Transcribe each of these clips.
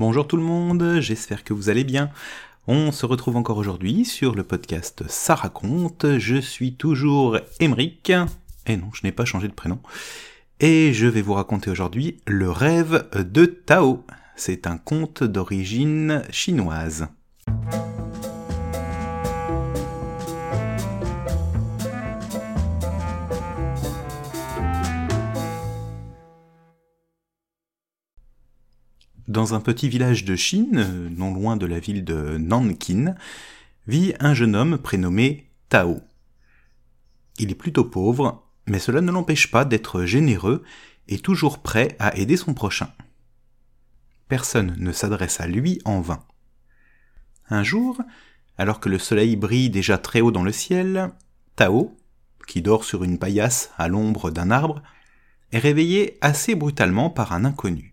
Bonjour tout le monde, j'espère que vous allez bien. On se retrouve encore aujourd'hui sur le podcast Ça raconte. Je suis toujours Emeric. Et non, je n'ai pas changé de prénom. Et je vais vous raconter aujourd'hui le rêve de Tao. C'est un conte d'origine chinoise. Dans un petit village de Chine, non loin de la ville de Nankin, vit un jeune homme prénommé Tao. Il est plutôt pauvre, mais cela ne l'empêche pas d'être généreux et toujours prêt à aider son prochain. Personne ne s'adresse à lui en vain. Un jour, alors que le soleil brille déjà très haut dans le ciel, Tao, qui dort sur une paillasse à l'ombre d'un arbre, est réveillé assez brutalement par un inconnu.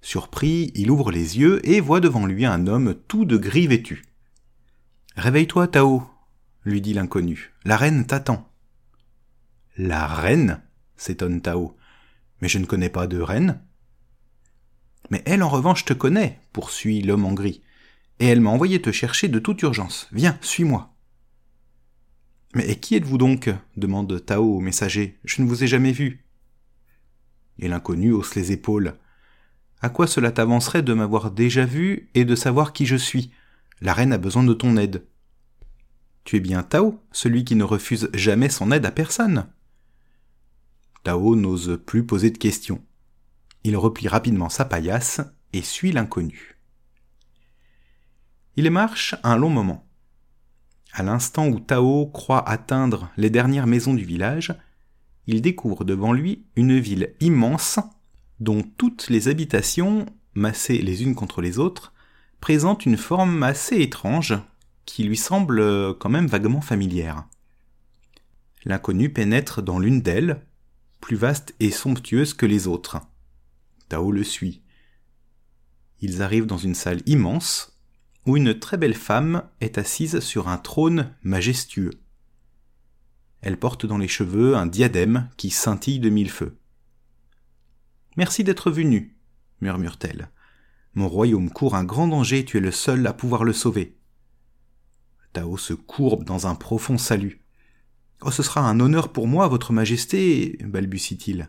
Surpris, il ouvre les yeux et voit devant lui un homme tout de gris vêtu. Réveille-toi, Tao, lui dit l'inconnu. La reine t'attend. La reine? s'étonne Tao. Mais je ne connais pas de reine. Mais elle, en revanche, te connaît, poursuit l'homme en gris. Et elle m'a envoyé te chercher de toute urgence. Viens, suis-moi. Mais qui êtes-vous donc? demande Tao au messager. Je ne vous ai jamais vu. Et l'inconnu hausse les épaules. À quoi cela t'avancerait de m'avoir déjà vu et de savoir qui je suis? La reine a besoin de ton aide. Tu es bien Tao, celui qui ne refuse jamais son aide à personne. Tao n'ose plus poser de questions. Il replie rapidement sa paillasse et suit l'inconnu. Il marche un long moment. À l'instant où Tao croit atteindre les dernières maisons du village, il découvre devant lui une ville immense dont toutes les habitations, massées les unes contre les autres, présentent une forme assez étrange qui lui semble quand même vaguement familière. L'inconnu pénètre dans l'une d'elles, plus vaste et somptueuse que les autres. Tao le suit. Ils arrivent dans une salle immense où une très belle femme est assise sur un trône majestueux. Elle porte dans les cheveux un diadème qui scintille de mille feux. Merci d'être venu, murmure-t-elle. Mon royaume court un grand danger tu es le seul à pouvoir le sauver. Tao se courbe dans un profond salut. Oh, ce sera un honneur pour moi, votre majesté, balbutie-t-il.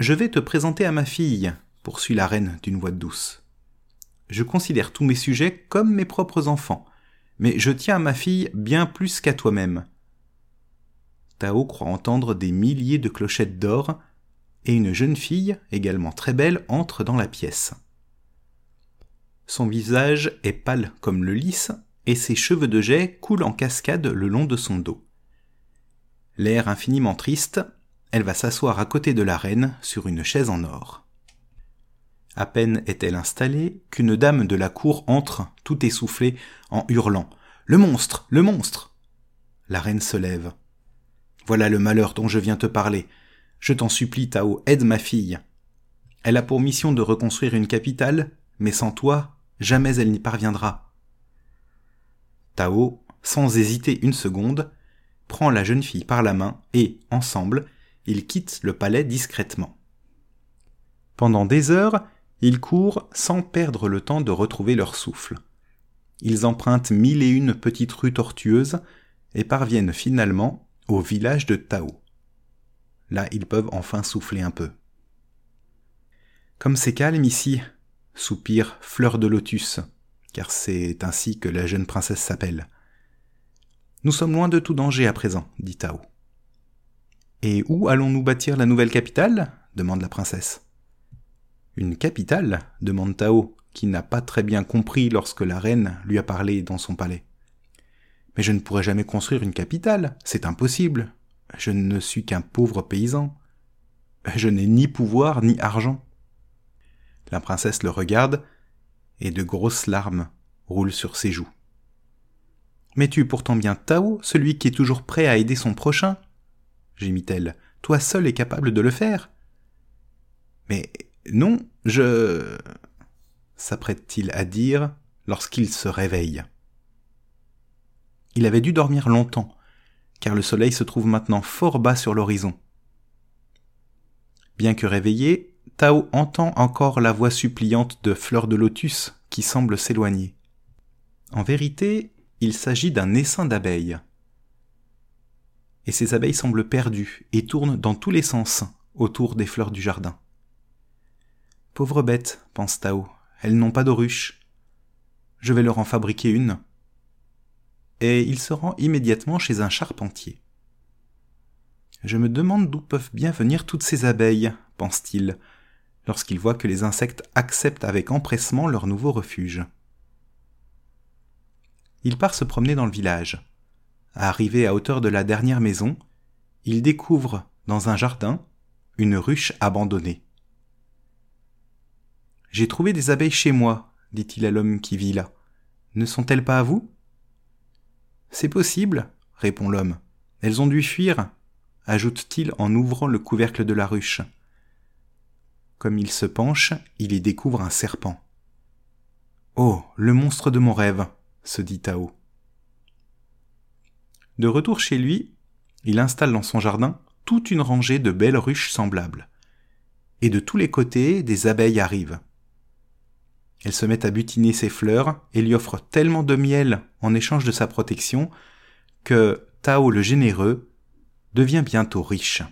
Je vais te présenter à ma fille, poursuit la reine d'une voix douce. Je considère tous mes sujets comme mes propres enfants, mais je tiens à ma fille bien plus qu'à toi-même. Tao croit entendre des milliers de clochettes d'or et une jeune fille, également très belle, entre dans la pièce. Son visage est pâle comme le lys, et ses cheveux de jet coulent en cascade le long de son dos. L'air infiniment triste, elle va s'asseoir à côté de la reine sur une chaise en or. À peine est-elle installée qu'une dame de la cour entre, tout essoufflée, en hurlant. Le monstre. Le monstre. La reine se lève. Voilà le malheur dont je viens te parler. Je t'en supplie, Tao, aide ma fille. Elle a pour mission de reconstruire une capitale, mais sans toi, jamais elle n'y parviendra. Tao, sans hésiter une seconde, prend la jeune fille par la main et, ensemble, ils quittent le palais discrètement. Pendant des heures, ils courent sans perdre le temps de retrouver leur souffle. Ils empruntent mille et une petites rues tortueuses et parviennent finalement au village de Tao. Là, ils peuvent enfin souffler un peu. Comme c'est calme ici, soupire Fleur de Lotus, car c'est ainsi que la jeune princesse s'appelle. Nous sommes loin de tout danger à présent, dit Tao. Et où allons-nous bâtir la nouvelle capitale? demande la princesse. Une capitale? demande Tao, qui n'a pas très bien compris lorsque la reine lui a parlé dans son palais. Mais je ne pourrai jamais construire une capitale, c'est impossible, je ne suis qu'un pauvre paysan. Je n'ai ni pouvoir ni argent. La princesse le regarde, et de grosses larmes roulent sur ses joues. Mais tu es pourtant bien Tao, celui qui est toujours prêt à aider son prochain? gémit-elle. Toi seul es capable de le faire. Mais non, je. s'apprête-t-il à dire lorsqu'il se réveille. Il avait dû dormir longtemps, car le soleil se trouve maintenant fort bas sur l'horizon. Bien que réveillé, Tao entend encore la voix suppliante de Fleur de Lotus qui semble s'éloigner. En vérité, il s'agit d'un essaim d'abeilles. Et ces abeilles semblent perdues et tournent dans tous les sens autour des fleurs du jardin. Pauvres bêtes, pense Tao, elles n'ont pas de ruche. Je vais leur en fabriquer une. Et il se rend immédiatement chez un charpentier. Je me demande d'où peuvent bien venir toutes ces abeilles, pense-t-il, lorsqu'il voit que les insectes acceptent avec empressement leur nouveau refuge. Il part se promener dans le village. Arrivé à hauteur de la dernière maison, il découvre, dans un jardin, une ruche abandonnée. J'ai trouvé des abeilles chez moi, dit-il à l'homme qui vit là. Ne sont-elles pas à vous? C'est possible, répond l'homme. Elles ont dû fuir, ajoute-t-il en ouvrant le couvercle de la ruche. Comme il se penche, il y découvre un serpent. Oh, le monstre de mon rêve, se dit Tao. De retour chez lui, il installe dans son jardin toute une rangée de belles ruches semblables. Et de tous les côtés, des abeilles arrivent. Elles se mettent à butiner ses fleurs et lui offrent tellement de miel en échange de sa protection que Tao le généreux devient bientôt riche.